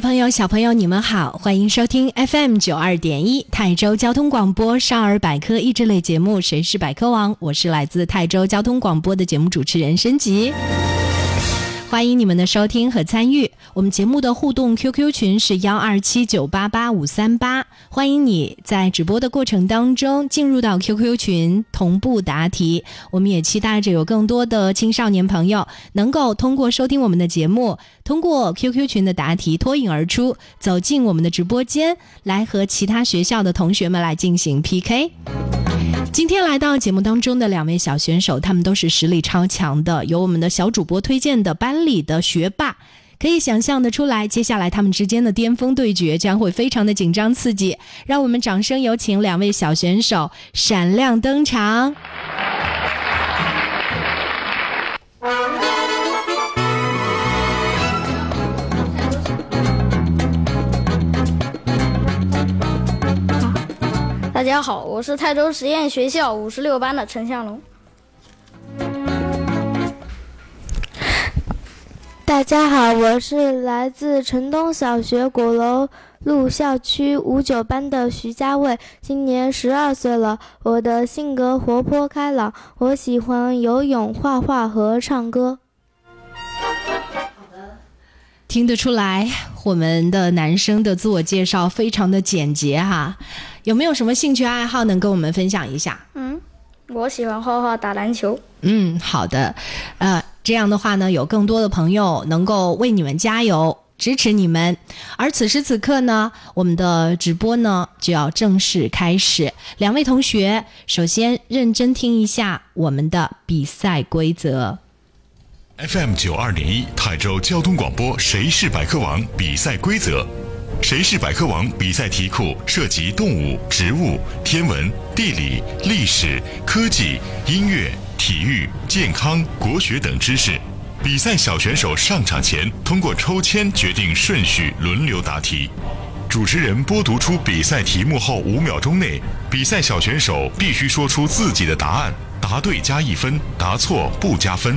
朋友，小朋友，你们好，欢迎收听 FM 九二点一泰州交通广播少儿百科益智类节目《谁是百科王》，我是来自泰州交通广播的节目主持人申吉。欢迎你们的收听和参与，我们节目的互动 QQ 群是幺二七九八八五三八，欢迎你在直播的过程当中进入到 QQ 群同步答题。我们也期待着有更多的青少年朋友能够通过收听我们的节目，通过 QQ 群的答题脱颖而出，走进我们的直播间，来和其他学校的同学们来进行 PK。今天来到节目当中的两位小选手，他们都是实力超强的，由我们的小主播推荐的班里的学霸，可以想象的出来，接下来他们之间的巅峰对决将会非常的紧张刺激。让我们掌声有请两位小选手闪亮登场。大家好，我是泰州实验学校五十六班的陈向龙。大家好，我是来自城东小学鼓楼路校区五九班的徐家卫，今年十二岁了。我的性格活泼开朗，我喜欢游泳、画画和唱歌。听得出来，我们的男生的自我介绍非常的简洁哈。有没有什么兴趣爱好能跟我们分享一下？嗯，我喜欢画画、打篮球。嗯，好的。呃，这样的话呢，有更多的朋友能够为你们加油、支持你们。而此时此刻呢，我们的直播呢就要正式开始。两位同学，首先认真听一下我们的比赛规则。FM 九二点一泰州交通广播，谁是百科王？比赛规则：谁是百科王？比赛题库涉及动物、植物、天文、地理、历史、科技、音乐、体育、健康、国学等知识。比赛小选手上场前通过抽签决定顺序，轮流答题。主持人播读出比赛题目后五秒钟内，比赛小选手必须说出自己的答案，答对加一分，答错不加分。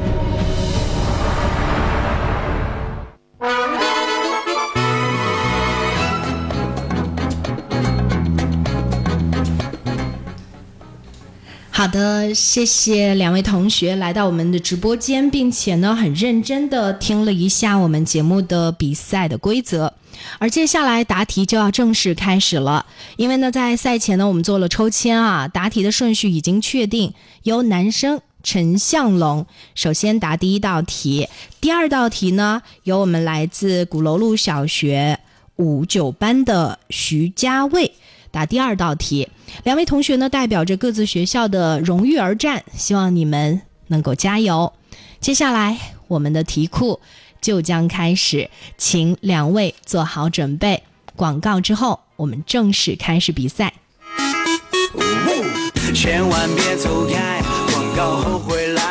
好的，谢谢两位同学来到我们的直播间，并且呢很认真的听了一下我们节目的比赛的规则。而接下来答题就要正式开始了，因为呢在赛前呢我们做了抽签啊，答题的顺序已经确定，由男生陈向龙首先答第一道题，第二道题呢由我们来自鼓楼路小学五九班的徐家卫。答第二道题，两位同学呢代表着各自学校的荣誉而战，希望你们能够加油。接下来我们的题库就将开始，请两位做好准备。广告之后，我们正式开始比赛。千万别走开，广告后回来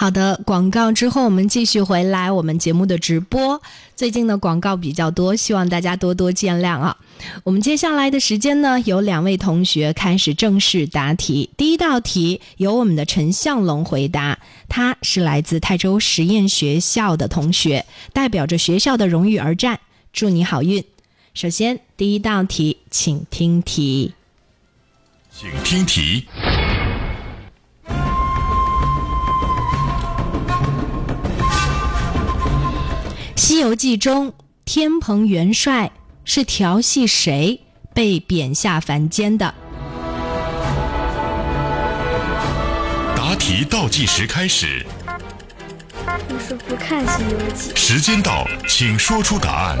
好的，广告之后我们继续回来我们节目的直播。最近的广告比较多，希望大家多多见谅啊。我们接下来的时间呢，有两位同学开始正式答题。第一道题由我们的陈向龙回答，他是来自泰州实验学校的同学，代表着学校的荣誉而战。祝你好运。首先，第一道题，请听题。请听题。《西游记》中，天蓬元帅是调戏谁被贬下凡间的？答题倒计时开始。你说不看《西游记》？时间到，请说出答案。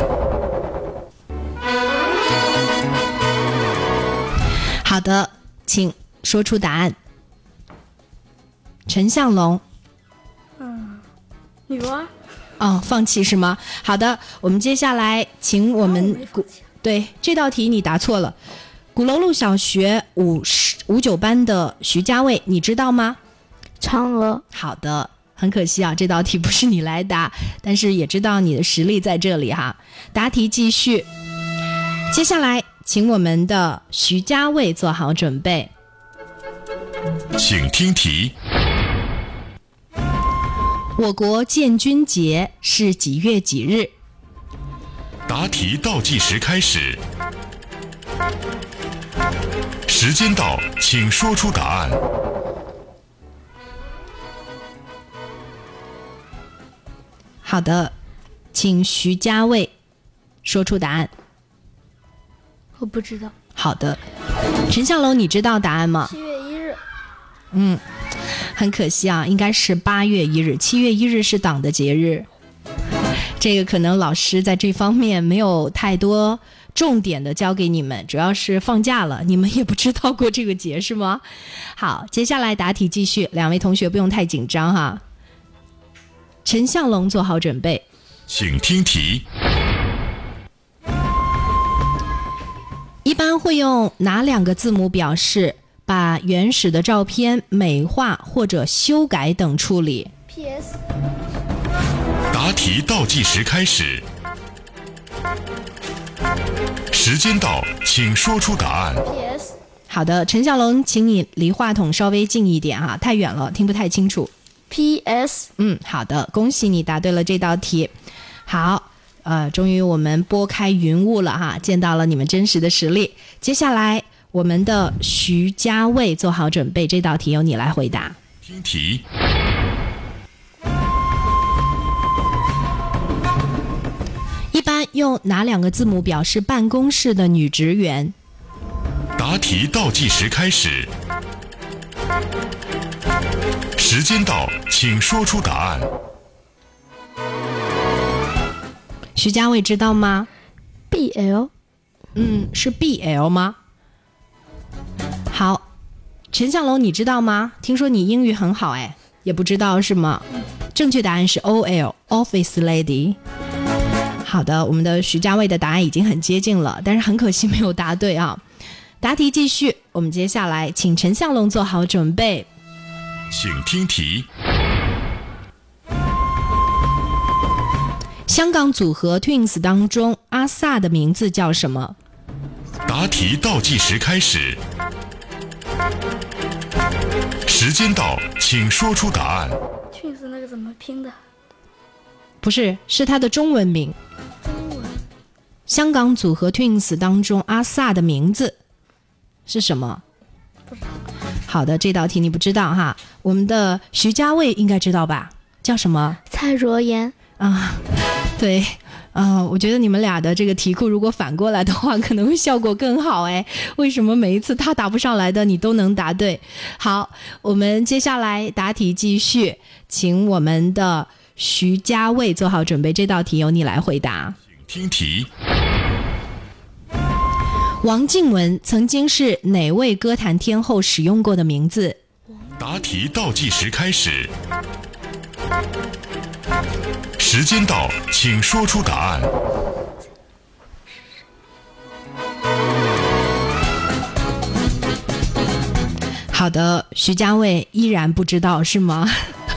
好的，请说出答案。陈向龙。嗯，女娲。哦，放弃是吗？好的，我们接下来请我们鼓对这道题你答错了。鼓楼路小学五十五九班的徐家卫，你知道吗？嫦娥。好的，很可惜啊，这道题不是你来答，但是也知道你的实力在这里哈。答题继续，接下来请我们的徐家卫做好准备，请听题。我国建军节是几月几日？答题倒计时开始，时间到，请说出答案。好的，请徐家卫说出答案。我不知道。好的，陈向龙，你知道答案吗？七月一日。嗯。很可惜啊，应该是八月一日。七月一日是党的节日，这个可能老师在这方面没有太多重点的教给你们，主要是放假了，你们也不知道过这个节是吗？好，接下来答题继续，两位同学不用太紧张哈。陈向龙做好准备，请听题。一般会用哪两个字母表示？把原始的照片美化或者修改等处理。P.S. 答题倒计时开始，时间到，请说出答案。P.S. 好的，陈小龙，请你离话筒稍微近一点哈，太远了，听不太清楚。P.S. 嗯，好的，恭喜你答对了这道题。好，呃，终于我们拨开云雾了哈，见到了你们真实的实力。接下来。我们的徐家卫做好准备，这道题由你来回答。听题。一般用哪两个字母表示办公室的女职员？答题倒计时开始，时间到，请说出答案。徐家卫知道吗？B L。嗯，是 B L 吗？好，陈向龙，你知道吗？听说你英语很好，哎，也不知道是吗？正确答案是 O L Office Lady。好的，我们的徐家卫的答案已经很接近了，但是很可惜没有答对啊。答题继续，我们接下来请陈向龙做好准备，请听题。香港组合 Twins 当中，阿 sa 的名字叫什么？答题倒计时开始。时间到，请说出答案。Twins 那个怎么拼的？不是，是他的中文名。中文香港组合 Twins 当中阿 sa 的名字是什么？不知道。好的，这道题你不知道哈。我们的徐家卫应该知道吧？叫什么蔡卓妍，啊？对，啊、我觉得你们俩的这个题库如果反过来的话，可能会效果更好哎。为什么每一次他答不上来的，你都能答对？好，我们接下来答题继续，请我们的徐家卫做好准备，这道题由你来回答。听题，王静雯曾经是哪位歌坛天后使用过的名字？答题倒计时开始，时间到，请说出答案。好的，徐家卫依然不知道是吗？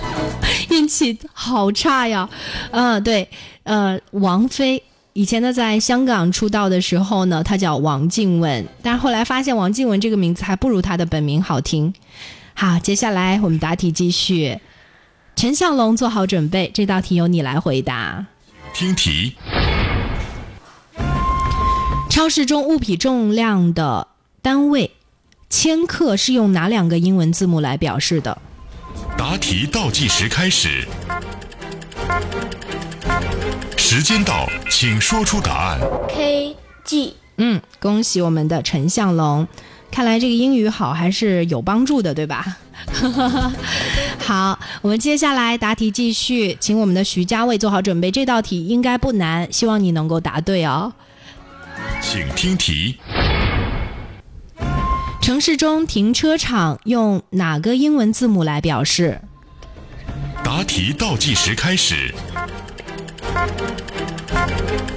运气好差呀。嗯、对，呃，王菲以前呢在香港出道的时候呢，她叫王静雯，但是后来发现王静雯这个名字还不如她的本名好听。好，接下来我们答题继续。陈向龙做好准备，这道题由你来回答。听题，超市中物品重量的单位千克是用哪两个英文字母来表示的？答题倒计时开始，时间到，请说出答案。K G 嗯，恭喜我们的陈向龙，看来这个英语好还是有帮助的，对吧？好，我们接下来答题继续，请我们的徐家卫做好准备，这道题应该不难，希望你能够答对哦。请听题，城市中停车场用哪个英文字母来表示？答题倒计时开始，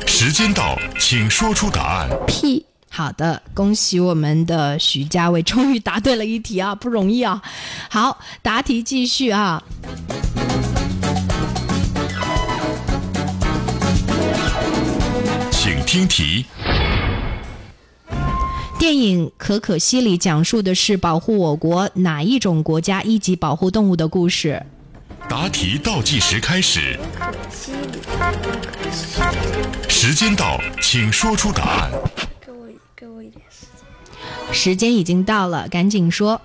时间到，请说出答案。P 好的，恭喜我们的徐家伟，终于答对了一题啊，不容易啊！好，答题继续啊。请听题，电影《可可西里》讲述的是保护我国哪一种国家一级保护动物的故事？答题倒计时开始，时间到，请说出答案。时间。已经到了，赶紧说。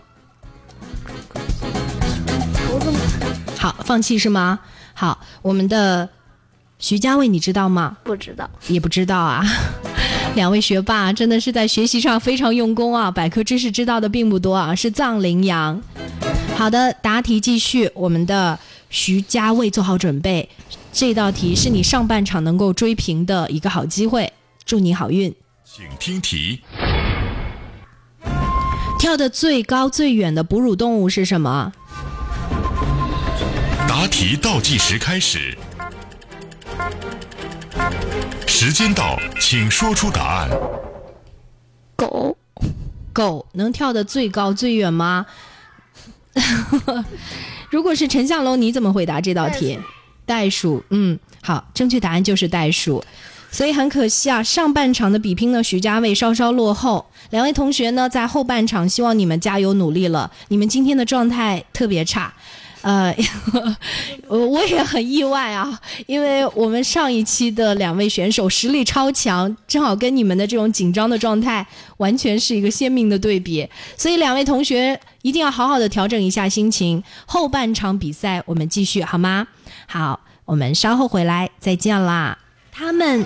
好，放弃是吗？好，我们的徐家卫，你知道吗？不知道。也不知道啊。两位学霸真的是在学习上非常用功啊，百科知识知道的并不多啊，是藏羚羊。好的，答题继续，我们的徐家卫做好准备，这道题是你上半场能够追平的一个好机会，祝你好运。请听题，跳得最高最远的哺乳动物是什么？答题倒计时开始，时间到，请说出答案。狗狗能跳得最高最远吗？如果是陈向龙，你怎么回答这道题？袋鼠，嗯，好，正确答案就是袋鼠。所以很可惜啊，上半场的比拼呢，徐家卫稍稍落后。两位同学呢，在后半场，希望你们加油努力了。你们今天的状态特别差，呃，我我也很意外啊，因为我们上一期的两位选手实力超强，正好跟你们的这种紧张的状态完全是一个鲜明的对比。所以两位同学一定要好好的调整一下心情，后半场比赛我们继续好吗？好，我们稍后回来再见啦。他们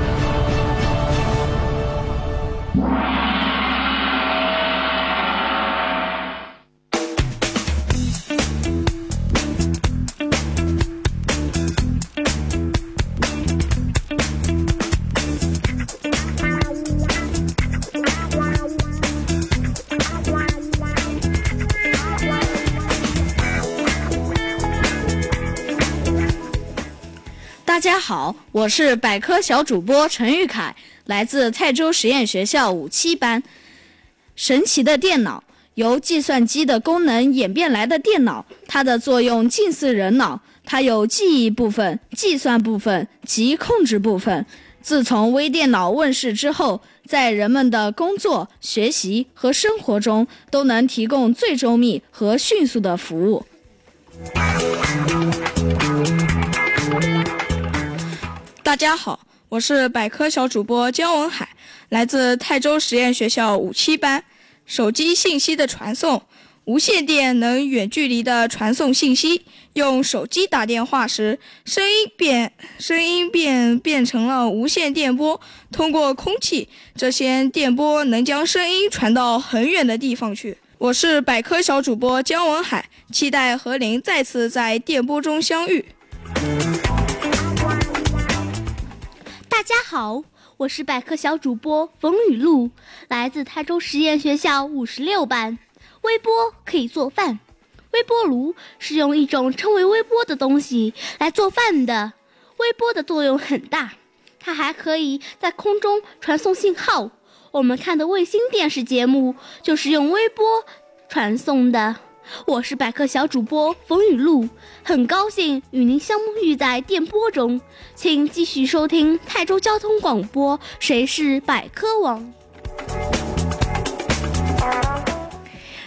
大家好，我是百科小主播陈玉凯，来自泰州实验学校五七班。神奇的电脑，由计算机的功能演变来的电脑，它的作用近似人脑，它有记忆部分、计算部分及控制部分。自从微电脑问世之后，在人们的工作、学习和生活中都能提供最周密和迅速的服务。大家好，我是百科小主播姜文海，来自泰州实验学校五七班。手机信息的传送，无线电能远距离的传送信息。用手机打电话时，声音变声音变变成了无线电波，通过空气，这些电波能将声音传到很远的地方去。我是百科小主播姜文海，期待和您再次在电波中相遇。大家好，我是百科小主播冯雨露，来自泰州实验学校五十六班。微波可以做饭，微波炉是用一种称为微波的东西来做饭的。微波的作用很大，它还可以在空中传送信号。我们看的卫星电视节目就是用微波传送的。我是百科小主播冯雨露，很高兴与您相遇在电波中，请继续收听泰州交通广播《谁是百科王》。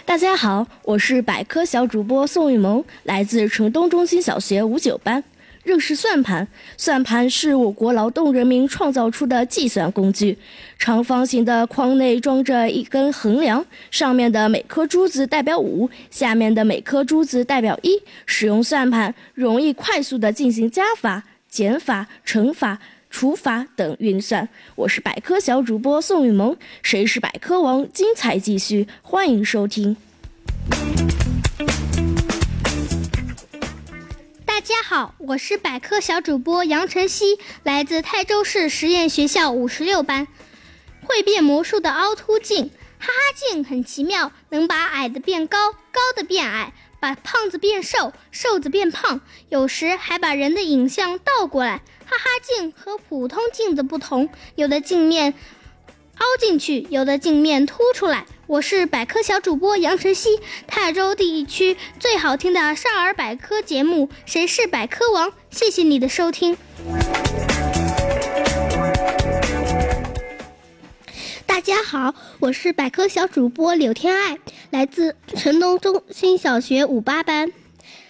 大家好，我是百科小主播宋雨萌，来自城东中心小学五九班。认识算盘，算盘是我国劳动人民创造出的计算工具。长方形的框内装着一根横梁，上面的每颗珠子代表五，下面的每颗珠子代表一。使用算盘，容易快速地进行加法、减法、乘法、除法等运算。我是百科小主播宋雨萌，谁是百科王？精彩继续，欢迎收听。大家好，我是百科小主播杨晨曦，来自泰州市实验学校五十六班。会变魔术的凹凸镜，哈哈镜很奇妙，能把矮的变高，高的变矮，把胖子变瘦，瘦子变胖，有时还把人的影像倒过来。哈哈镜和普通镜子不同，有的镜面凹进去，有的镜面凸出来。我是百科小主播杨晨曦，泰州地区最好听的少儿百科节目《谁是百科王》，谢谢你的收听。大家好，我是百科小主播柳天爱，来自城东中心小学五八班。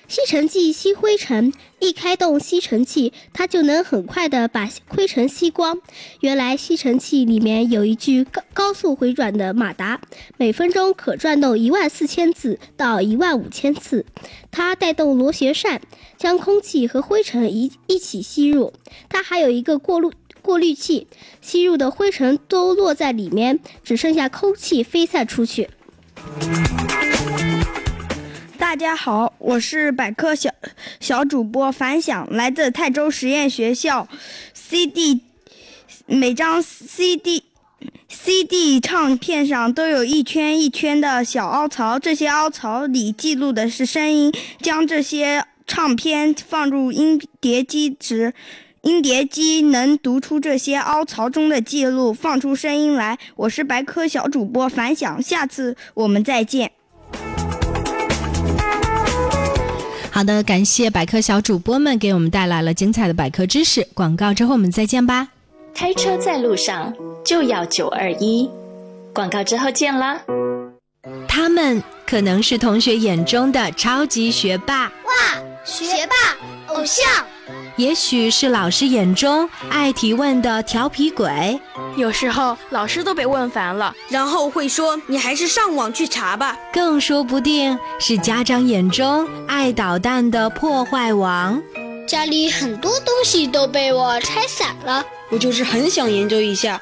吸尘器吸灰尘，一开动吸尘器，它就能很快的把灰尘吸光。原来吸尘器里面有一具高高速回转的马达，每分钟可转动一万四千次到一万五千次。它带动螺旋扇，将空气和灰尘一一起吸入。它还有一个过滤过滤器，吸入的灰尘都落在里面，只剩下空气飞散出去。大家好，我是百科小小主播樊想，来自泰州实验学校。CD 每张 CD CD 唱片上都有一圈一圈的小凹槽，这些凹槽里记录的是声音。将这些唱片放入音碟机时，音碟机能读出这些凹槽中的记录，放出声音来。我是百科小主播樊响，下次我们再见。好的，感谢百科小主播们给我们带来了精彩的百科知识。广告之后我们再见吧。开车在路上就要九二一，广告之后见啦。他们可能是同学眼中的超级学霸，哇，学霸偶像。也许是老师眼中爱提问的调皮鬼，有时候老师都被问烦了，然后会说：“你还是上网去查吧。”更说不定是家长眼中爱捣蛋的破坏王。家里很多东西都被我拆散了，我就是很想研究一下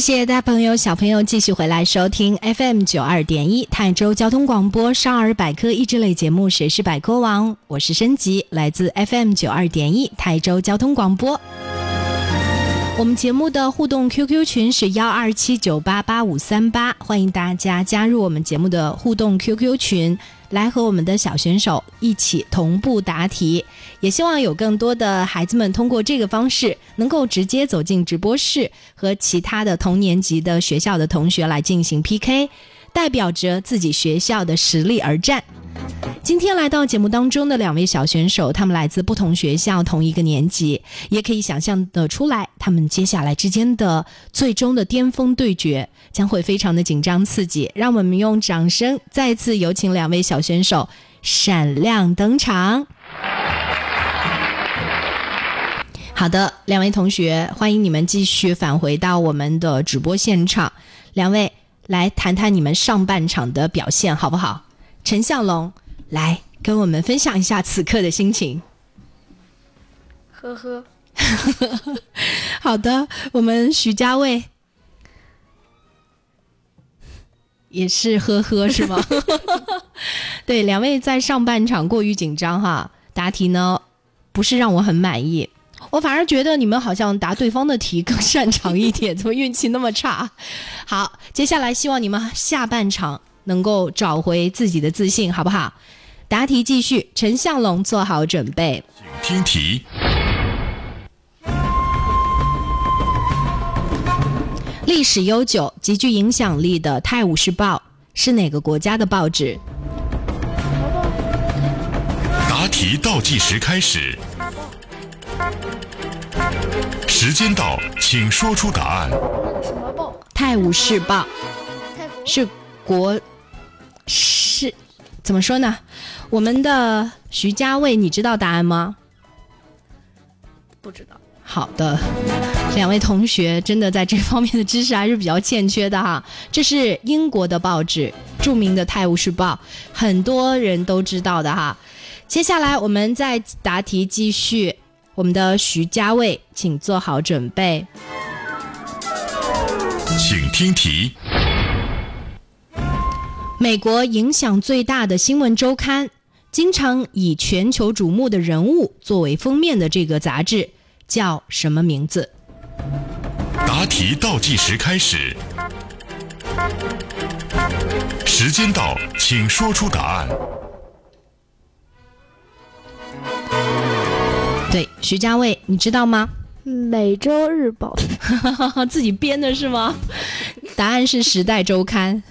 谢谢大朋友、小朋友继续回来收听 FM 九二点一泰州交通广播少儿百科益智类节目《谁是百科王》，我是申吉，来自 FM 九二点一泰州交通广播。我们节目的互动 QQ 群是幺二七九八八五三八，欢迎大家加入我们节目的互动 QQ 群。来和我们的小选手一起同步答题，也希望有更多的孩子们通过这个方式，能够直接走进直播室，和其他的同年级的学校的同学来进行 PK，代表着自己学校的实力而战。今天来到节目当中的两位小选手，他们来自不同学校，同一个年级，也可以想象的出来，他们接下来之间的最终的巅峰对决将会非常的紧张刺激。让我们用掌声再次有请两位小选手闪亮登场。好的，两位同学，欢迎你们继续返回到我们的直播现场。两位来谈谈你们上半场的表现，好不好？陈向龙，来跟我们分享一下此刻的心情。呵呵，好的，我们徐家卫也是呵呵是吗？对，两位在上半场过于紧张哈，答题呢不是让我很满意，我反而觉得你们好像答对方的题更擅长一点，怎么运气那么差？好，接下来希望你们下半场。能够找回自己的自信，好不好？答题继续，陈向龙做好准备，请听题。历史悠久、极具影响力的《泰晤士报》是哪个国家的报纸？答题倒计时开始，时间到，请说出答案。什么报？《泰晤士报》是国。是，怎么说呢？我们的徐家卫，你知道答案吗？不知道。好的，两位同学真的在这方面的知识还是比较欠缺的哈。这是英国的报纸，著名的《泰晤士报》，很多人都知道的哈。接下来我们再答题继续，我们的徐家卫，请做好准备，请听题。美国影响最大的新闻周刊，经常以全球瞩目的人物作为封面的这个杂志叫什么名字？答题倒计时开始，时间到，请说出答案。徐家卫，你知道吗？每周日报，自己编的是吗？答案是时代周刊。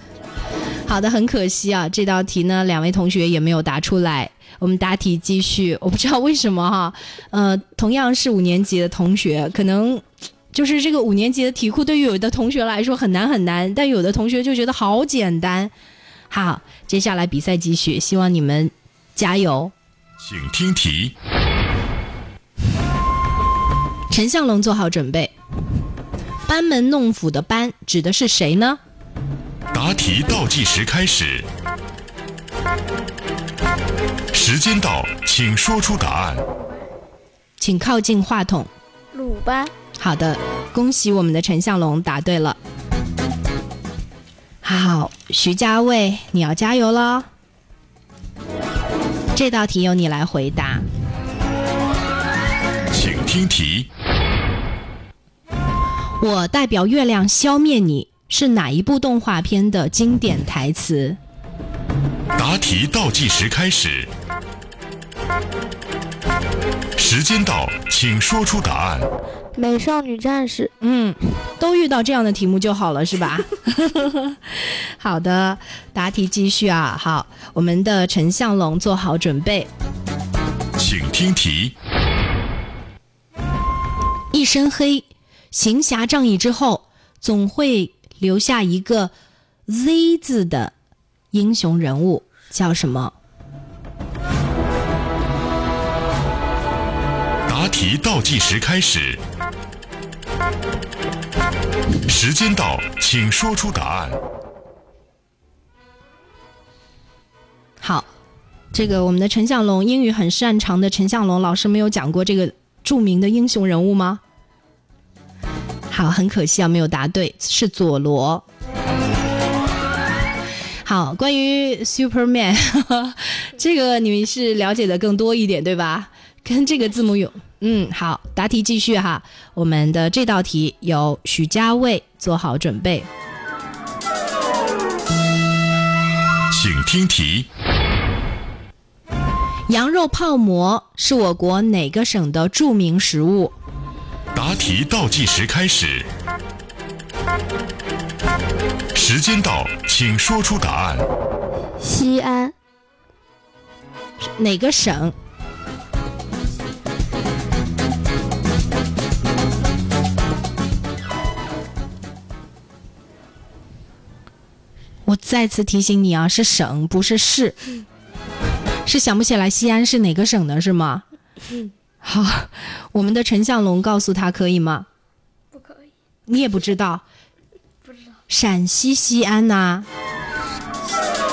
好的，很可惜啊，这道题呢，两位同学也没有答出来。我们答题继续，我不知道为什么哈，呃，同样是五年级的同学，可能就是这个五年级的题库对于有的同学来说很难很难，但有的同学就觉得好简单。好，接下来比赛继续，希望你们加油。请听题。陈向龙做好准备。班门弄斧的班指的是谁呢？答题倒计时开始，时间到，请说出答案。请靠近话筒。鲁班。好的，恭喜我们的陈向龙答对了。好，徐家卫，你要加油了。这道题由你来回答。请听题。我代表月亮消灭你。是哪一部动画片的经典台词？答题倒计时开始，时间到，请说出答案。美少女战士。嗯，都遇到这样的题目就好了，是吧？好的，答题继续啊！好，我们的陈向龙做好准备，请听题。一身黑，行侠仗义之后，总会。留下一个 Z 字的英雄人物叫什么？答题倒计时开始，时间到，请说出答案。好，这个我们的陈向龙英语很擅长的陈向龙老师没有讲过这个著名的英雄人物吗？好，很可惜啊，没有答对，是佐罗。好，关于 Superman，这个你们是了解的更多一点，对吧？跟这个字母有，嗯，好，答题继续哈。我们的这道题由许家卫做好准备，请听题。羊肉泡馍是我国哪个省的著名食物？答题倒计时开始，时间到，请说出答案。西安。哪个省？我再次提醒你啊，是省，不是市。是想不起来西安是哪个省的，是吗？好，我们的陈向龙告诉他可以吗？不可以。你也不知道？不知道。陕西西安呐、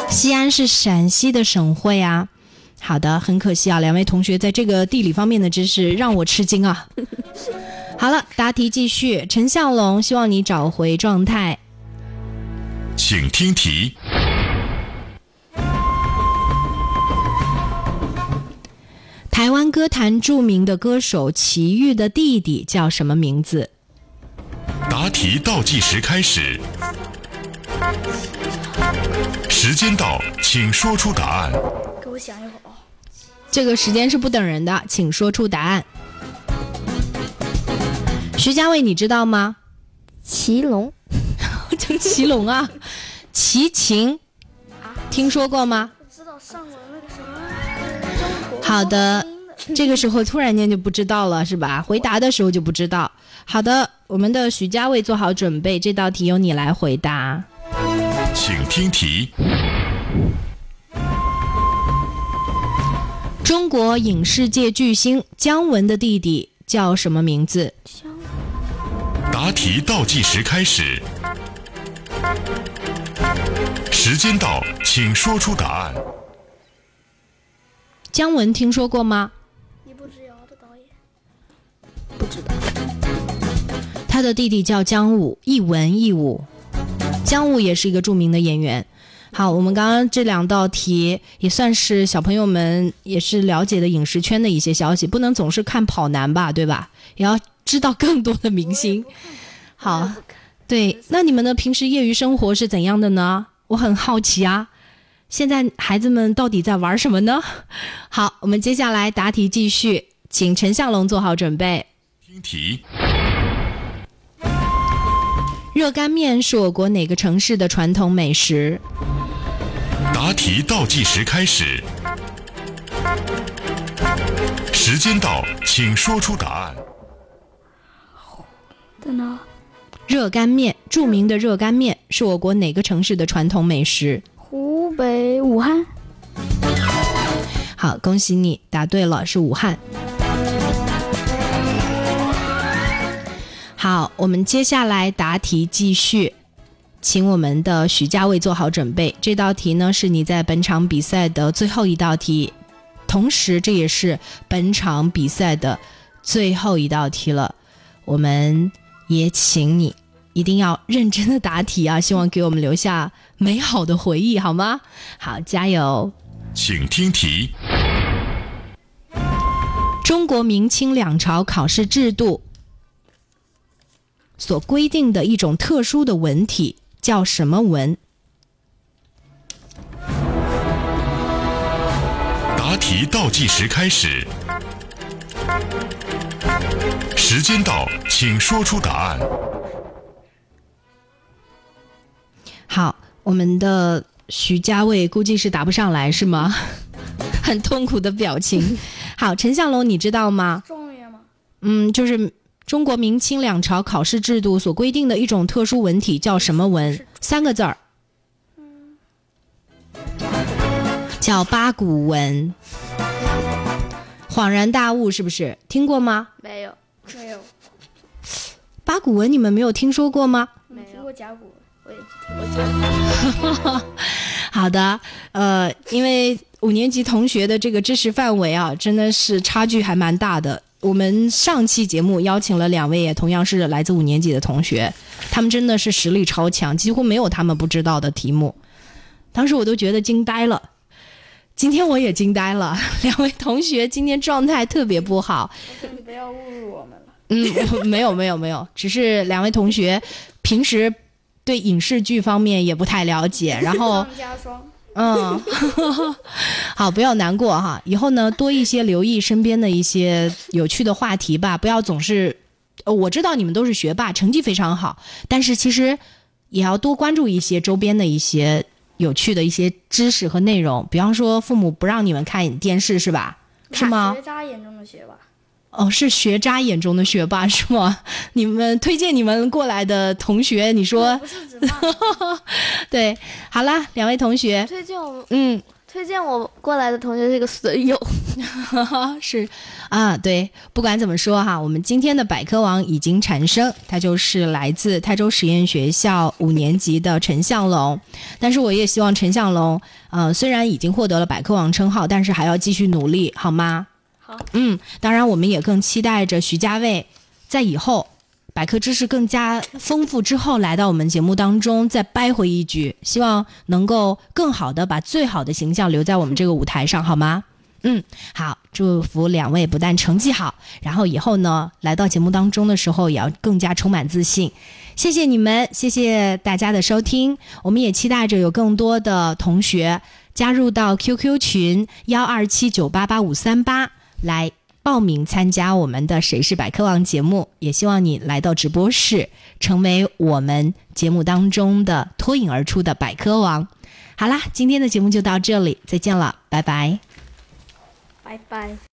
西安是陕西的省会啊。好的，很可惜啊，两位同学在这个地理方面的知识让我吃惊啊。好了，答题继续。陈向龙，希望你找回状态。请听题。台湾歌坛著名的歌手齐豫的弟弟叫什么名字？答题倒计时开始，时间到，请说出答案。给我想一会儿啊。这个时间是不等人的，请说出答案。徐家卫，你知道吗？祁隆，叫祁隆啊，齐秦，听说过吗？我知道上过。好的，这个时候突然间就不知道了，是吧？回答的时候就不知道。好的，我们的徐家卫做好准备，这道题由你来回答。请听题。中国影视界巨星姜文的弟弟叫什么名字？答题倒计时开始，时间到，请说出答案。姜文听说过吗？一步之遥的导演。不知道。他的弟弟叫姜武，一文一武。姜武也是一个著名的演员。好，我们刚刚这两道题也算是小朋友们也是了解的影视圈的一些消息，不能总是看跑男吧，对吧？也要知道更多的明星。好，对，那你们的平时业余生活是怎样的呢？我很好奇啊。现在孩子们到底在玩什么呢？好，我们接下来答题继续，请陈向龙做好准备。听题。热干面是我国哪个城市的传统美食？答题倒计时开始，时间到，请说出答案。在哪？热干面，著名的热干面是我国哪个城市的传统美食？北武汉。好，恭喜你答对了，是武汉。好，我们接下来答题继续，请我们的许家卫做好准备。这道题呢是你在本场比赛的最后一道题，同时这也是本场比赛的最后一道题了。我们也请你一定要认真的答题啊，希望给我们留下美好的回忆，好吗？好，加油！请听题。中国明清两朝考试制度所规定的一种特殊的文体叫什么文？答题倒计时开始，时间到，请说出答案。我们的徐家卫估计是答不上来，是吗？很痛苦的表情。好，陈向龙，你知道吗？状元吗？嗯，就是中国明清两朝考试制度所规定的一种特殊文体叫什么文？三个字儿，叫八股文。恍然大悟是不是？听过吗？没有，没有。八股文你们没有听说过吗？没听过甲骨文，我也我好的，呃，因为五年级同学的这个知识范围啊，真的是差距还蛮大的。我们上期节目邀请了两位，也同样是来自五年级的同学，他们真的是实力超强，几乎没有他们不知道的题目。当时我都觉得惊呆了，今天我也惊呆了。两位同学今天状态特别不好，你不要侮辱我们了。嗯，没有没有没有，只是两位同学平时对影视剧方面也不太了解，然后。嗯，好，不要难过哈。以后呢，多一些留意身边的一些有趣的话题吧，不要总是。我知道你们都是学霸，成绩非常好，但是其实也要多关注一些周边的一些有趣的一些知识和内容。比方说，父母不让你们看电视是吧？是吗？学渣眼中的学霸。哦，是学渣眼中的学霸是吗？你们推荐你们过来的同学，你说？对，好啦，两位同学。推荐我，嗯，推荐我过来的同学是个损友。是啊，对，不管怎么说哈，我们今天的百科王已经产生，他就是来自泰州实验学校五年级的陈向龙。但是我也希望陈向龙，呃，虽然已经获得了百科王称号，但是还要继续努力，好吗？好，嗯，当然，我们也更期待着徐家卫在以后百科知识更加丰富之后，来到我们节目当中再掰回一局，希望能够更好的把最好的形象留在我们这个舞台上，好吗？嗯，好，祝福两位不但成绩好，然后以后呢来到节目当中的时候也要更加充满自信。谢谢你们，谢谢大家的收听，我们也期待着有更多的同学加入到 QQ 群幺二七九八八五三八。来报名参加我们的《谁是百科王》节目，也希望你来到直播室，成为我们节目当中的脱颖而出的百科王。好啦，今天的节目就到这里，再见了，拜拜，拜拜。